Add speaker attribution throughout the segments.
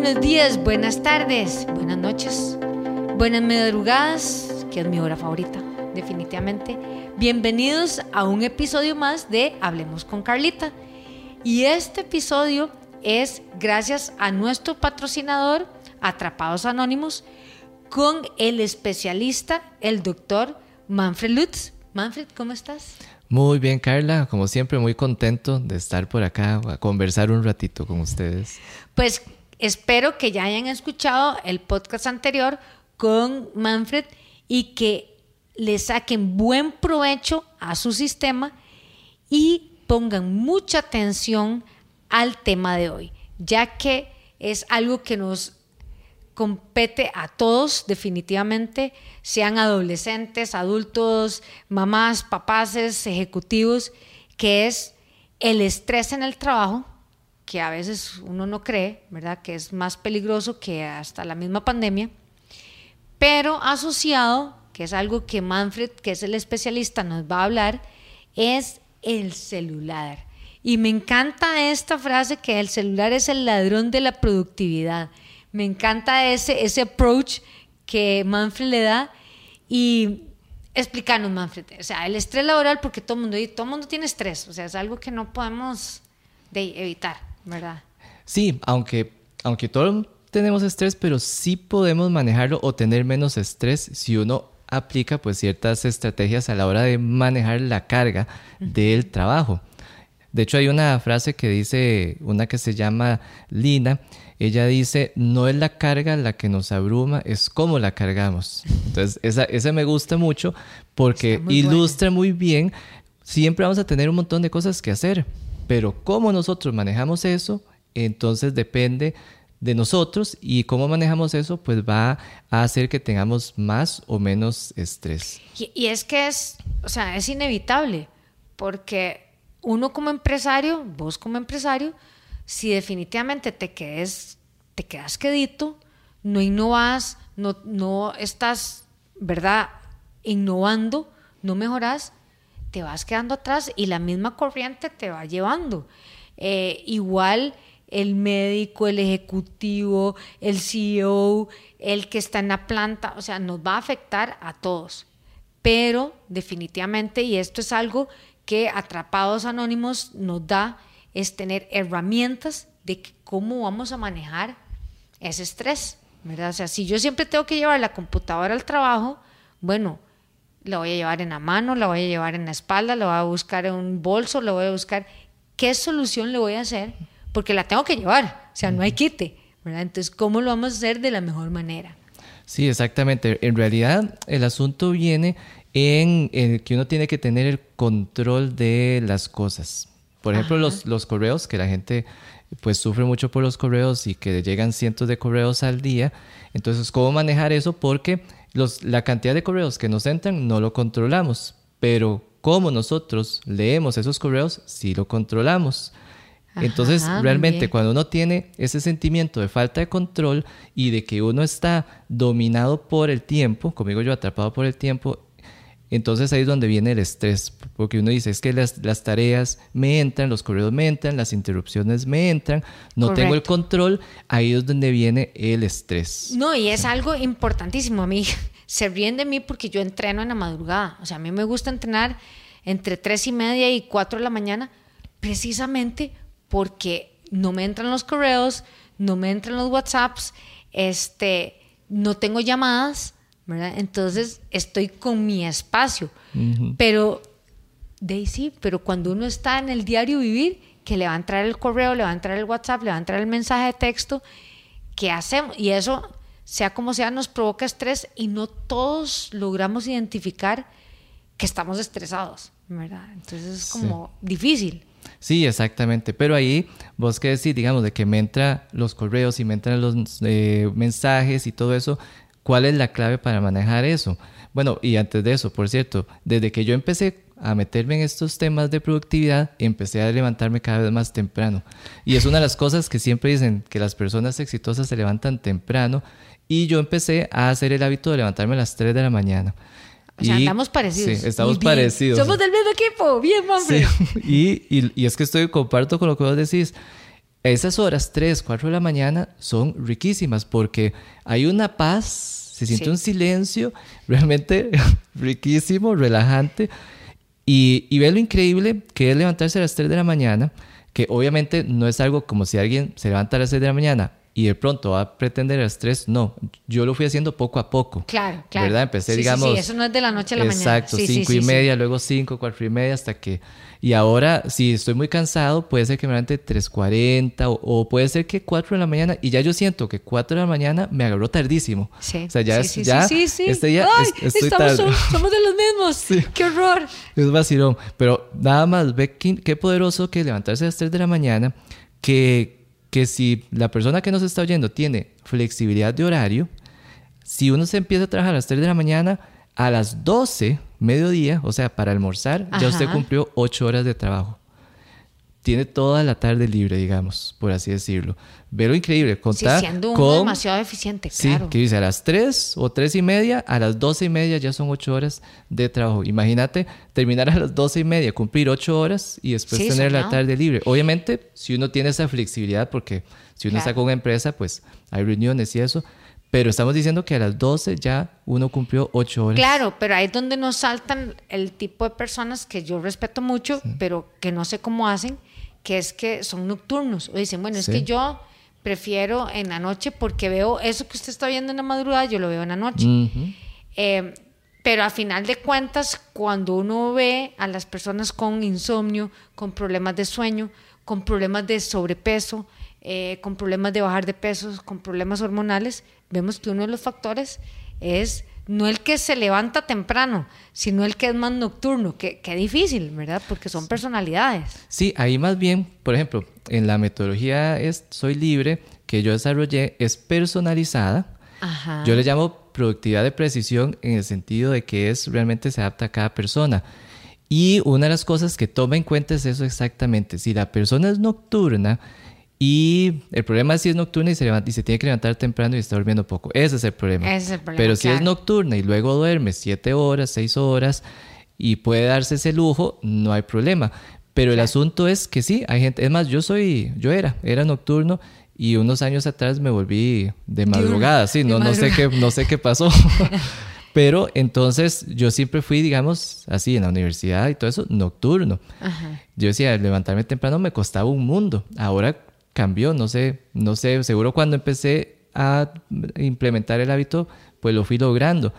Speaker 1: Buenos días, buenas tardes, buenas noches, buenas madrugadas, que es mi hora favorita, definitivamente. Bienvenidos a un episodio más de Hablemos con Carlita. Y este episodio es gracias a nuestro patrocinador, Atrapados Anónimos, con el especialista, el doctor Manfred Lutz. Manfred, ¿cómo estás?
Speaker 2: Muy bien, Carla. Como siempre, muy contento de estar por acá a conversar un ratito con ustedes.
Speaker 1: Pues espero que ya hayan escuchado el podcast anterior con Manfred y que le saquen buen provecho a su sistema y pongan mucha atención al tema de hoy, ya que es algo que nos compete a todos definitivamente, sean adolescentes, adultos, mamás, papás, ejecutivos, que es el estrés en el trabajo, que a veces uno no cree, ¿verdad? Que es más peligroso que hasta la misma pandemia, pero asociado, que es algo que Manfred, que es el especialista, nos va a hablar, es el celular. Y me encanta esta frase que el celular es el ladrón de la productividad. Me encanta ese, ese approach que Manfred le da y explicarnos, Manfred, o sea, el estrés laboral, porque todo el mundo, todo mundo tiene estrés, o sea, es algo que no podemos evitar, ¿verdad?
Speaker 2: Sí, aunque, aunque todos tenemos estrés, pero sí podemos manejarlo o tener menos estrés si uno aplica pues ciertas estrategias a la hora de manejar la carga del trabajo. De hecho, hay una frase que dice, una que se llama Lina, ella dice, no es la carga la que nos abruma, es cómo la cargamos. Entonces, esa, me gusta mucho porque ilustra muy bien, siempre vamos a tener un montón de cosas que hacer, pero cómo nosotros manejamos eso, entonces depende de nosotros y cómo manejamos eso, pues va a hacer que tengamos más o menos estrés.
Speaker 1: Y, es que es, o sea, es inevitable, porque uno como empresario, vos como empresario, si definitivamente te quedes, te quedas quedito, no innovas, no, no estás, ¿verdad? Innovando, no mejoras, te vas quedando atrás y la misma corriente te va llevando. Eh, igual el médico, el ejecutivo, el CEO, el que está en la planta, o sea, nos va a afectar a todos. Pero definitivamente, y esto es algo que Atrapados Anónimos nos da, es tener herramientas de cómo vamos a manejar ese estrés, ¿verdad? O sea, si yo siempre tengo que llevar la computadora al trabajo, bueno, la voy a llevar en la mano, la voy a llevar en la espalda, la voy a buscar en un bolso, la voy a buscar. ¿Qué solución le voy a hacer? Porque la tengo que llevar, o sea, no hay quite, ¿verdad? Entonces, ¿cómo lo vamos a hacer de la mejor manera?
Speaker 2: Sí, exactamente. En realidad, el asunto viene en el que uno tiene que tener el control de las cosas. Por ejemplo, los, los, correos, que la gente pues sufre mucho por los correos y que llegan cientos de correos al día. Entonces, ¿cómo manejar eso? Porque los, la cantidad de correos que nos entran no lo controlamos, pero cómo nosotros leemos esos correos sí lo controlamos. Entonces, realmente cuando uno tiene ese sentimiento de falta de control y de que uno está dominado por el tiempo, como digo yo, atrapado por el tiempo, entonces ahí es donde viene el estrés, porque uno dice, es que las, las tareas me entran, los correos me entran, las interrupciones me entran, no tengo el control, ahí es donde viene el estrés.
Speaker 1: No, y es algo importantísimo a mí. Se ríen de mí porque yo entreno en la madrugada. O sea, a mí me gusta entrenar entre tres y media y cuatro de la mañana, precisamente porque no me entran los correos, no me entran los WhatsApps, este, no tengo llamadas entonces estoy con mi espacio. Pero, Daisy, pero cuando uno está en el diario vivir, que le va a entrar el correo, le va a entrar el WhatsApp, le va a entrar el mensaje de texto, ¿qué hacemos? Y eso, sea como sea, nos provoca estrés y no todos logramos identificar que estamos estresados, ¿verdad? Entonces es como difícil.
Speaker 2: Sí, exactamente. Pero ahí vos qué decís, digamos, de que me entran los correos y me entran los eh, mensajes y todo eso, ¿Cuál es la clave para manejar eso? Bueno, y antes de eso, por cierto, desde que yo empecé a meterme en estos temas de productividad, empecé a levantarme cada vez más temprano. Y es una de las cosas que siempre dicen que las personas exitosas se levantan temprano. Y yo empecé a hacer el hábito de levantarme a las 3 de la mañana.
Speaker 1: O sea, estamos parecidos.
Speaker 2: Sí, estamos parecidos.
Speaker 1: Somos del mismo equipo. Bien, hombre.
Speaker 2: Sí. Y, y, y, es que estoy, comparto con lo que vos decís. Esas horas, 3, 4 de la mañana, son riquísimas porque hay una paz, se siente
Speaker 1: Sí.
Speaker 2: un silencio realmente riquísimo, relajante. Y, y ve lo increíble que es levantarse a las 3 de la mañana, que obviamente no es algo como si alguien se levanta a las 6 de la mañana y de pronto va a pretender las 3. No, yo lo fui haciendo poco a poco.
Speaker 1: Claro, claro.
Speaker 2: ¿Verdad? Empecé,
Speaker 1: Sí, sí,
Speaker 2: digamos.
Speaker 1: Sí, eso no es de la noche a la mañana.
Speaker 2: Exacto,
Speaker 1: Sí, sí,
Speaker 2: cinco
Speaker 1: sí,
Speaker 2: y
Speaker 1: sí.
Speaker 2: media, luego cinco, cuatro y media, hasta que. Y ahora, si estoy muy cansado, puede ser que me levante 3.40 o, o puede ser que 4 de la mañana. Y ya yo siento que 4 de la mañana me agarró tardísimo.
Speaker 1: Sí,
Speaker 2: O sea, ya,
Speaker 1: sí,
Speaker 2: es-
Speaker 1: sí,
Speaker 2: ya
Speaker 1: sí, sí, sí.
Speaker 2: este día
Speaker 1: Ay,
Speaker 2: es- estoy
Speaker 1: estamos,
Speaker 2: tarde.
Speaker 1: Somos, somos de los mismos. ¡Qué horror!
Speaker 2: Es vacilón. Pero nada más, ve qué, qué poderoso que levantarse a las 3 de la mañana, que, que si la persona que nos está oyendo tiene flexibilidad de horario, si uno se empieza a trabajar a las 3 de la mañana, a las 12, mediodía, o sea, para almorzar, ya usted cumplió 8 horas de trabajo. Tiene toda la tarde libre, digamos, por así decirlo. Ve lo increíble,
Speaker 1: Sí,
Speaker 2: contar
Speaker 1: siendo uno
Speaker 2: con...
Speaker 1: demasiado eficiente,
Speaker 2: Sí,
Speaker 1: claro.
Speaker 2: que dice a las 3 o 3 y media, a las 12 y media ya son 8 horas de trabajo. Imagínate terminar a las 12 y media, cumplir 8 horas y después
Speaker 1: Sí,
Speaker 2: tener la tarde libre. Obviamente, si uno tiene esa flexibilidad, porque si uno
Speaker 1: Claro.
Speaker 2: está con una empresa, pues hay reuniones y eso. Pero estamos diciendo que a las 12 ya uno cumplió 8 horas.
Speaker 1: Claro, pero ahí es donde nos saltan el tipo de personas que yo respeto mucho, pero que no sé cómo hacen, que es que son nocturnos. O dicen, bueno, es que yo prefiero en la noche porque veo eso que usted está viendo en la madrugada, yo lo veo en la noche. Eh, pero a final de cuentas, cuando uno ve a las personas con insomnio, con problemas de sueño, con problemas de sobrepeso, eh, con problemas de bajar de peso, con problemas hormonales, vemos que uno de los factores es no el que se levanta temprano, sino el que es más nocturno, que, que difícil, ¿verdad? Porque son personalidades.
Speaker 2: Sí, ahí más bien, por ejemplo, en la metodología es Soy Libre, que yo desarrollé, es personalizada.
Speaker 1: Ajá.
Speaker 2: Yo le llamo productividad de precisión en el sentido de que es realmente se adapta a cada persona. Y una de las cosas que toma en cuenta es eso exactamente. Si la persona es nocturna y el problema es si es nocturna y se, levanta, y se tiene que levantar temprano y está durmiendo poco. Ese es el problema.
Speaker 1: Ese es el problema,
Speaker 2: Pero si es nocturna y luego duerme siete horas, seis horas y puede darse ese lujo, no hay problema. Pero el asunto es que sí, hay gente, es más, yo soy, yo era, era nocturno y unos años atrás me volví de madrugada, sí, no, no sé qué, no sé qué pasó. Pero entonces yo siempre fui, digamos, así en la universidad y todo eso, nocturno.
Speaker 1: Ajá.
Speaker 2: Yo decía, levantarme temprano me costaba un mundo. Ahora cambió, no sé, no sé, seguro cuando empecé a implementar el hábito, pues lo fui logrando.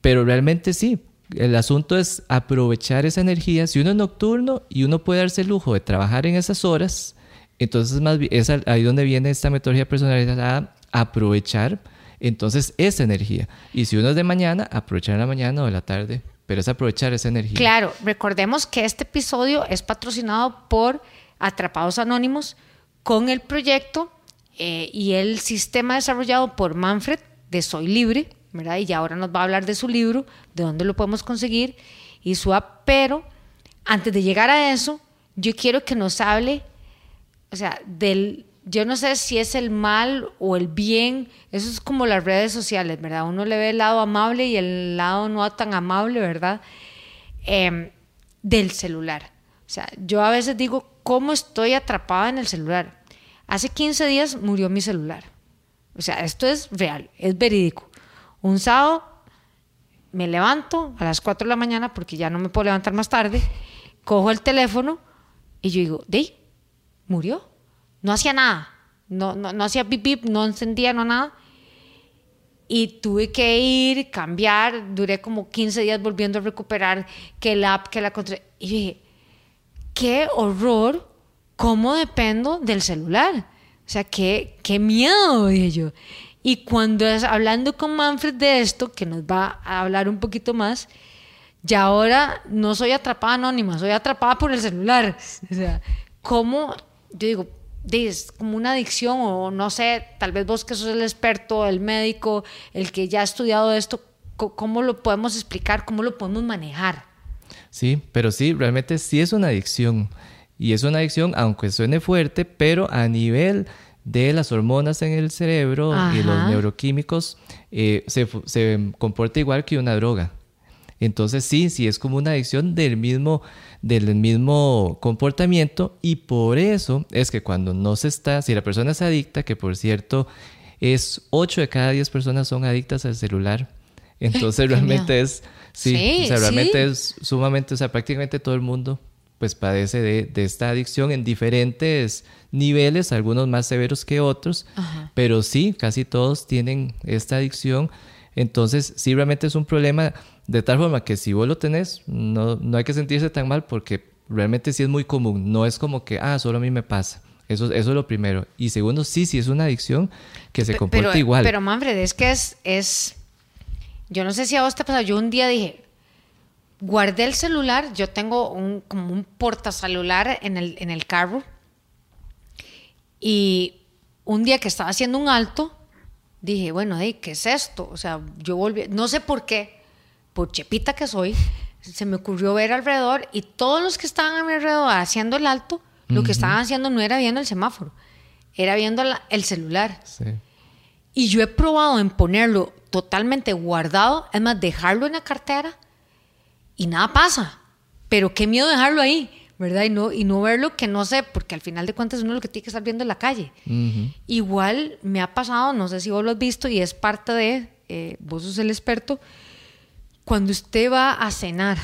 Speaker 2: Pero realmente sí, el asunto es aprovechar esa energía. Si uno es nocturno y uno puede darse el lujo de trabajar en esas horas, entonces más bien es ahí donde viene esta metodología personalizada, aprovechar entonces esa energía. Y si uno es de mañana, aprovechar la mañana o de la tarde, pero es aprovechar esa energía.
Speaker 1: Claro, recordemos que este episodio es patrocinado por Atrapados Anónimos con el proyecto eh, y el sistema desarrollado por Manfred de Soy Libre, ¿verdad? Y ya ahora nos va a hablar de su libro, de dónde lo podemos conseguir y su app. Pero antes de llegar a eso, yo quiero que nos hable, o sea, del, yo no sé si es el mal o el bien, eso es como las redes sociales, ¿verdad? Uno le ve el lado amable y el lado no tan amable, ¿verdad? Em, del celular. O sea, yo a veces digo, ¿cómo estoy atrapada en el celular? Hace 15 días murió mi celular. O sea, esto es real, es verídico. Un sábado me levanto a las 4 de la mañana porque ya no me puedo levantar más tarde, cojo el teléfono y yo digo, ¿de? ¿Murió? No hacía nada, no, no, no hacía pipí, no encendía, no nada. Y tuve que ir, cambiar, duré como 15 días volviendo a recuperar que la app, que la contra... Y dije, qué horror, cómo dependo del celular. O sea, qué, qué miedo, dije yo. Y cuando es, hablando con Manfred de esto, que nos va a hablar un poquito más, ya ahora no soy atrapada anónima, soy atrapada por el celular. O sea, cómo, yo digo, es como una adicción o no sé, tal vez vos que sos el experto, el médico, el que ya ha estudiado esto, ¿cómo lo podemos explicar? ¿Cómo lo podemos manejar?
Speaker 2: Sí, pero sí, realmente sí es una adicción. Y es una adicción, aunque suene fuerte, pero a nivel de las hormonas en el cerebro y los neuroquímicos, eh, se, se comporta igual que una droga. Entonces sí, sí es como una adicción del mismo, del mismo comportamiento y por eso es que cuando no se está, si la persona es adicta, que por cierto es 8 de cada 10 personas son adictas al celular, entonces realmente es, sí, o sea, realmente es sumamente, o sea, prácticamente todo el mundo pues padece de, esta adicción en diferentes niveles, algunos más severos que otros, pero sí, casi todos tienen esta adicción. Entonces, sí, realmente es un problema de tal forma que si vos lo tenés, no, no hay que sentirse tan mal porque realmente sí es muy común. No es como que, ah, solo a mí me pasa. Eso, eso es lo primero. Y segundo, sí, sí es una adicción que se comporta igual.
Speaker 1: Pero Manfred, es que es, es, yo no sé si a vos te yo un día dije, guardé el celular, yo tengo un, como un portacelular en el, en el carro y un día que estaba haciendo un alto, dije, bueno, ¿qué es esto? O sea, yo volví, no sé por qué, por chepita que soy, se me ocurrió ver alrededor y todos los que estaban a mi alrededor haciendo el alto, lo que estaban haciendo no era viendo el semáforo, era viendo el celular. Y yo he probado en ponerlo totalmente guardado, es más, dejarlo en la cartera y nada pasa. Pero qué miedo dejarlo ahí, ¿verdad? Y no, y no verlo que no sé, porque al final de cuentas uno lo que tiene que estar viendo en la calle. Igual me ha pasado, no sé si vos lo has visto y es parte de, eh, vos sos el experto, cuando usted va a cenar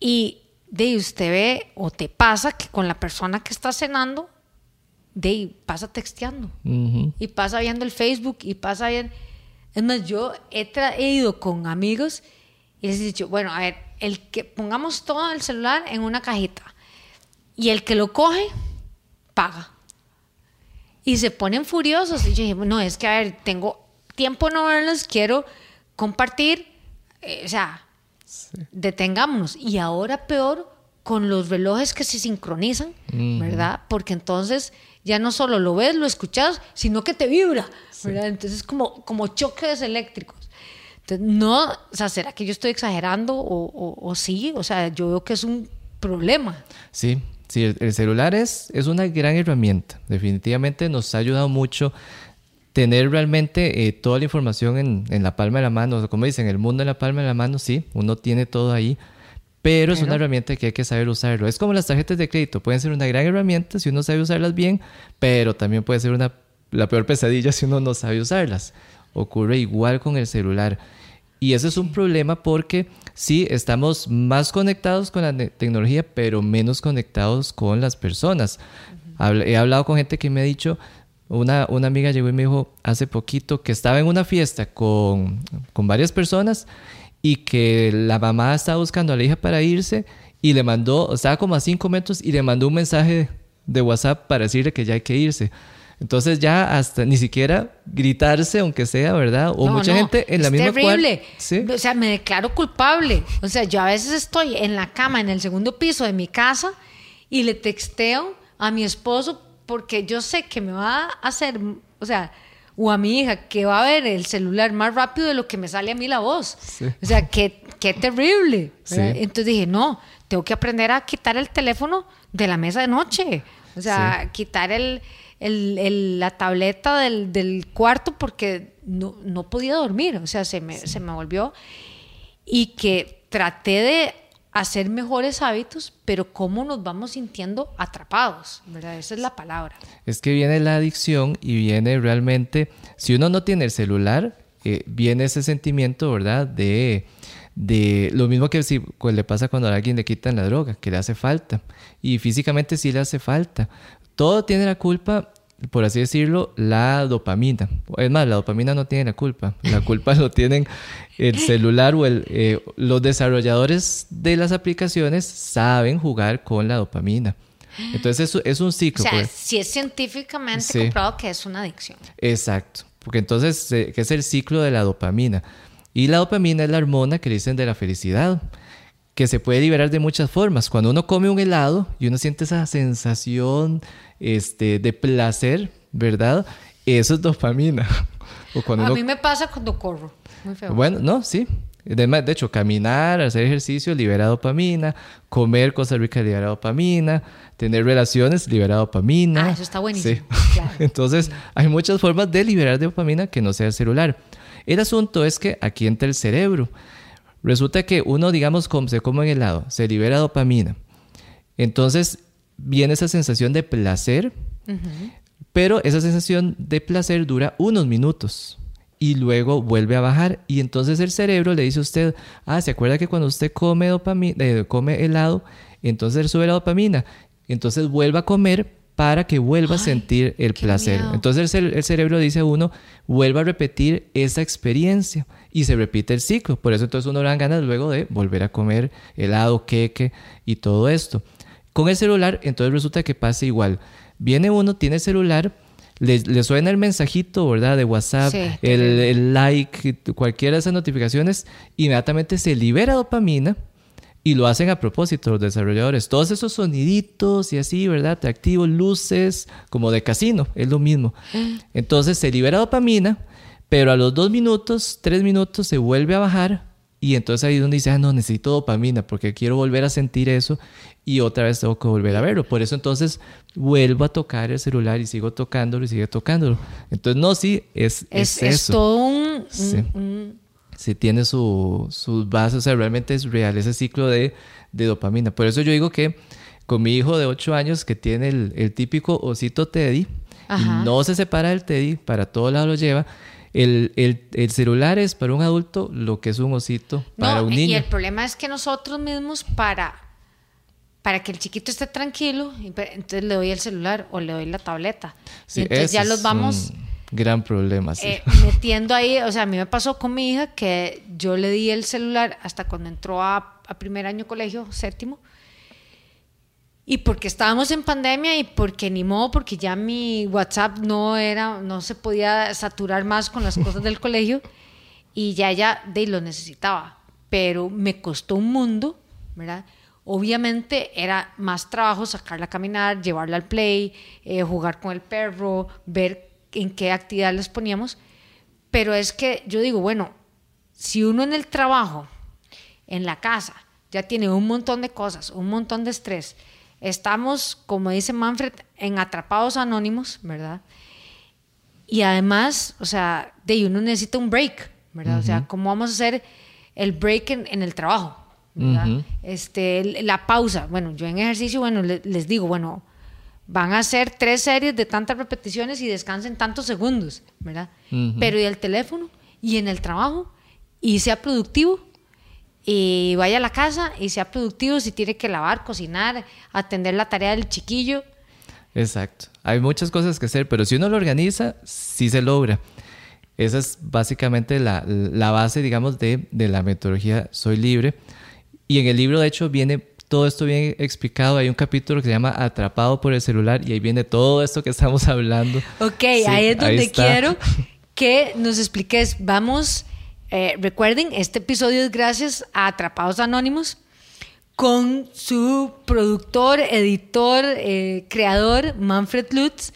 Speaker 1: y de usted ve o te pasa que con la persona que está cenando, de pasa texteando y pasa viendo el Facebook y pasa viendo... Es más, yo he, he ido con amigos y les he dicho, bueno, a ver, el que pongamos todo el celular en una cajita y el que lo coge, paga. Y se ponen furiosos. Y yo dije, no, es que, a ver, tengo tiempo no verlos, quiero compartir. Eh, o sea, detengámonos. Y ahora peor con los relojes que se sincronizan, ¿verdad? Porque entonces ya no solo lo ves, lo escuchas, sino que te vibra, ¿verdad? Entonces es como, como choques eléctricos. Entonces, no, o sea, ¿será que yo estoy exagerando o, sí? O sea, yo veo que es un problema.
Speaker 2: Sí, sí, el, celular es, es una gran herramienta. Definitivamente nos ha ayudado mucho tener realmente eh, toda la información en, en, la palma de la mano. como dicen, el mundo en la palma de la mano, sí, uno tiene todo ahí. Pero es una herramienta que hay que saber usarlo. Es como las tarjetas de crédito. Pueden ser una gran herramienta si uno sabe usarlas bien, pero también puede ser una, la peor pesadilla si uno no sabe usarlas. Ocurre igual con el celular. Y ese es un problema porque sí, estamos más conectados con la tecnología, pero menos conectados con las personas. He hablado con gente que me ha dicho, una, una amiga llegó y me dijo hace poquito que estaba en una fiesta con, con varias personas y que la mamá estaba buscando a la hija para irse y le mandó, estaba como a cinco metros y le mandó un mensaje de WhatsApp para decirle que ya hay que irse. Entonces ya hasta ni siquiera gritarse, aunque sea, ¿verdad? O mucha gente en la misma
Speaker 1: terrible. O sea, me declaro culpable. O sea, yo a veces estoy en la cama en el segundo piso de mi casa y le texteo a mi esposo porque yo sé que me va a hacer, o sea, o a mi hija que va a ver el celular más rápido de lo que me sale a mí la voz. O sea, qué, qué terrible. Entonces dije, no, tengo que aprender a quitar el teléfono de la mesa de noche. O sea, quitar el, el, la tableta del, del, cuarto porque no, no, podía dormir, o sea, se me, se me volvió. Y que traté de hacer mejores hábitos, pero cómo nos vamos sintiendo atrapados, ¿verdad? Esa es la palabra.
Speaker 2: Es que viene la adicción y viene realmente, si uno no tiene el celular, eh, viene ese sentimiento, ¿verdad? De, de lo mismo que si, pues, le pasa cuando a alguien le quitan la droga, que le hace falta. Y físicamente sí le hace falta. Todo tiene la culpa, por así decirlo, la dopamina. Es más, la dopamina no tiene la culpa. La culpa lo tienen el celular o el, eh, los desarrolladores de las aplicaciones saben jugar con la dopamina. Entonces es, es un ciclo.
Speaker 1: O sea, pues. si es científicamente comprobado que es una adicción.
Speaker 2: Exacto. Porque entonces, eh, ¿qué es el ciclo de la dopamina? Y la dopamina es la hormona que dicen de la felicidad que se puede liberar de muchas formas. Cuando uno come un helado y uno siente esa sensación este, de placer, ¿verdad? Eso es dopamina.
Speaker 1: o cuando a mí me pasa cuando corro. Muy feo.
Speaker 2: Bueno, no, sí. De, hecho, caminar, hacer ejercicio libera dopamina, comer cosas ricas libera dopamina, tener relaciones libera dopamina.
Speaker 1: Ah, eso está buenísimo.
Speaker 2: Sí. Entonces, hay muchas formas de liberar dopamina que no sea celular. El asunto es que aquí entra el cerebro. Resulta que uno, digamos, como se come en helado, se libera dopamina. Entonces viene esa sensación de placer, pero esa sensación de placer dura unos minutos y luego vuelve a bajar y entonces el cerebro le dice a usted, ah, ¿se acuerda que cuando usted come, dopamina, eh, come helado, entonces sube la dopamina? Entonces vuelva a comer para que vuelva a sentir el placer. Entonces el, cerebro dice a uno, vuelva a repetir esa experiencia y se repite el ciclo. Por eso entonces uno le dan ganas luego de volver a comer helado, queque y todo esto. Con el celular entonces resulta que pasa igual. Viene uno, tiene el celular, le, suena el mensajito, ¿verdad? De WhatsApp, el, el like, cualquiera de esas notificaciones, inmediatamente se libera dopamina y lo hacen a propósito los desarrolladores. Todos esos soniditos y así, ¿verdad? Atractivos, luces, como de casino, es lo mismo. Entonces se libera dopamina, pero a los dos minutos, tres minutos se vuelve a bajar y entonces ahí es donde dice, ah, no, necesito dopamina porque quiero volver a sentir eso y otra vez tengo que volver a verlo. Por eso entonces vuelvo a tocar el celular y sigo tocándolo y sigo tocándolo. Entonces, no, sí, es, es, es, es
Speaker 1: todo un
Speaker 2: si tiene su, sus bases, o sea, realmente es real ese ciclo de, dopamina. Por eso yo digo que con mi hijo de 8 años que tiene el, típico osito Teddy, y no se separa del Teddy, para todo lado lo lleva, el, celular es para un adulto lo que es un osito para un niño.
Speaker 1: Y el problema es que nosotros mismos para, para que el chiquito esté tranquilo, entonces le doy el celular o le doy la tableta. entonces ya los vamos
Speaker 2: gran problema. Sí.
Speaker 1: Eh, metiendo ahí, o sea, a mí me pasó con mi hija que yo le di el celular hasta cuando entró a, primer año colegio, séptimo. Y porque estábamos en pandemia y porque ni modo, porque ya mi WhatsApp no era, no se podía saturar más con las cosas del colegio y ya ya de lo necesitaba. Pero me costó un mundo, ¿verdad? Obviamente era más trabajo sacarla a caminar, llevarla al play, eh, jugar con el perro, ver en qué actividad les poníamos, pero es que yo digo, bueno, si uno en el trabajo, en la casa, ya tiene un montón de cosas, un montón de estrés, estamos, como dice Manfred, en atrapados anónimos, ¿verdad? Y además, o sea, de uno necesita un break, ¿verdad? O sea, ¿cómo vamos a hacer el break en, el trabajo? ¿verdad? este, la pausa. Bueno, yo en ejercicio, bueno, les digo, bueno, van a hacer tres series de tantas repeticiones y descansen tantos segundos, ¿verdad? Pero y el teléfono y en el trabajo y sea productivo y vaya a la casa y sea productivo si tiene que lavar, cocinar, atender la tarea del chiquillo.
Speaker 2: Exacto. Hay muchas cosas que hacer, pero si uno lo organiza, sí se logra. Esa es básicamente la, base, digamos, de, de la metodología Soy Libre. Y en el libro, de hecho, viene todo esto bien explicado. Hay un capítulo que se llama Atrapado por el celular y ahí viene todo esto que estamos hablando.
Speaker 1: Ok, ahí es donde quiero que nos expliques. Vamos, eh, recuerden, este episodio es gracias a Atrapados Anónimos con su productor, editor, eh, creador, Manfred Lutz.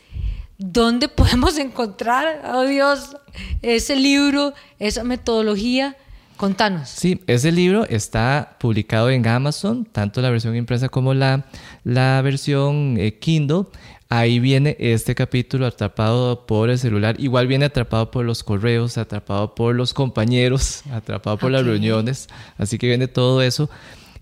Speaker 1: ¿Dónde podemos encontrar, oh Dios, ese libro, esa metodología? Contanos.
Speaker 2: Sí, ese libro está publicado en Amazon, tanto la versión impresa como la, la versión eh, Kindle. Ahí viene este capítulo atrapado por el celular. Igual viene atrapado por los correos, atrapado por los compañeros, atrapado por las reuniones. Así que viene todo eso.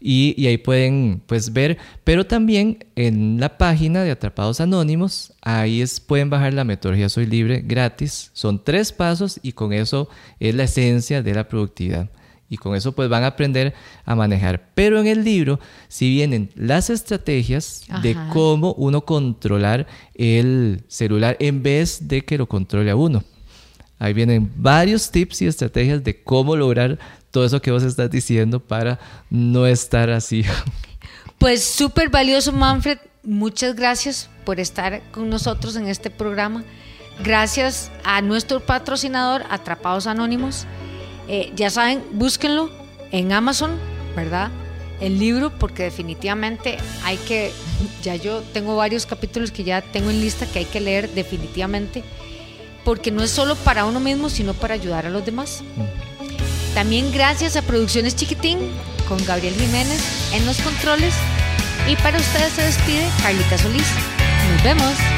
Speaker 2: Y, ahí pueden pues ver, pero también en la página de Atrapados Anónimos, ahí es, pueden bajar la metodología Soy Libre gratis. Son tres pasos y con eso es la esencia de la productividad. Y con eso pues van a aprender a manejar. Pero en el libro si vienen las estrategias de cómo uno controlar el celular en vez de que lo controle a uno. Ahí vienen varios tips y estrategias de cómo lograr todo eso que vos estás diciendo para no estar así.
Speaker 1: Pues súper valioso, Manfred. Muchas gracias por estar con nosotros en este programa. Gracias a nuestro patrocinador, Atrapados Anónimos. Eh, ya saben, búsquenlo en Amazon, ¿verdad? El libro, porque definitivamente hay que, ya yo tengo varios capítulos que ya tengo en lista que hay que leer definitivamente, porque no es solo para uno mismo, sino para ayudar a los demás. También gracias a Producciones Chiquitín con Gabriel Jiménez en los controles. Y para ustedes se despide Carlita Solís. Nos vemos.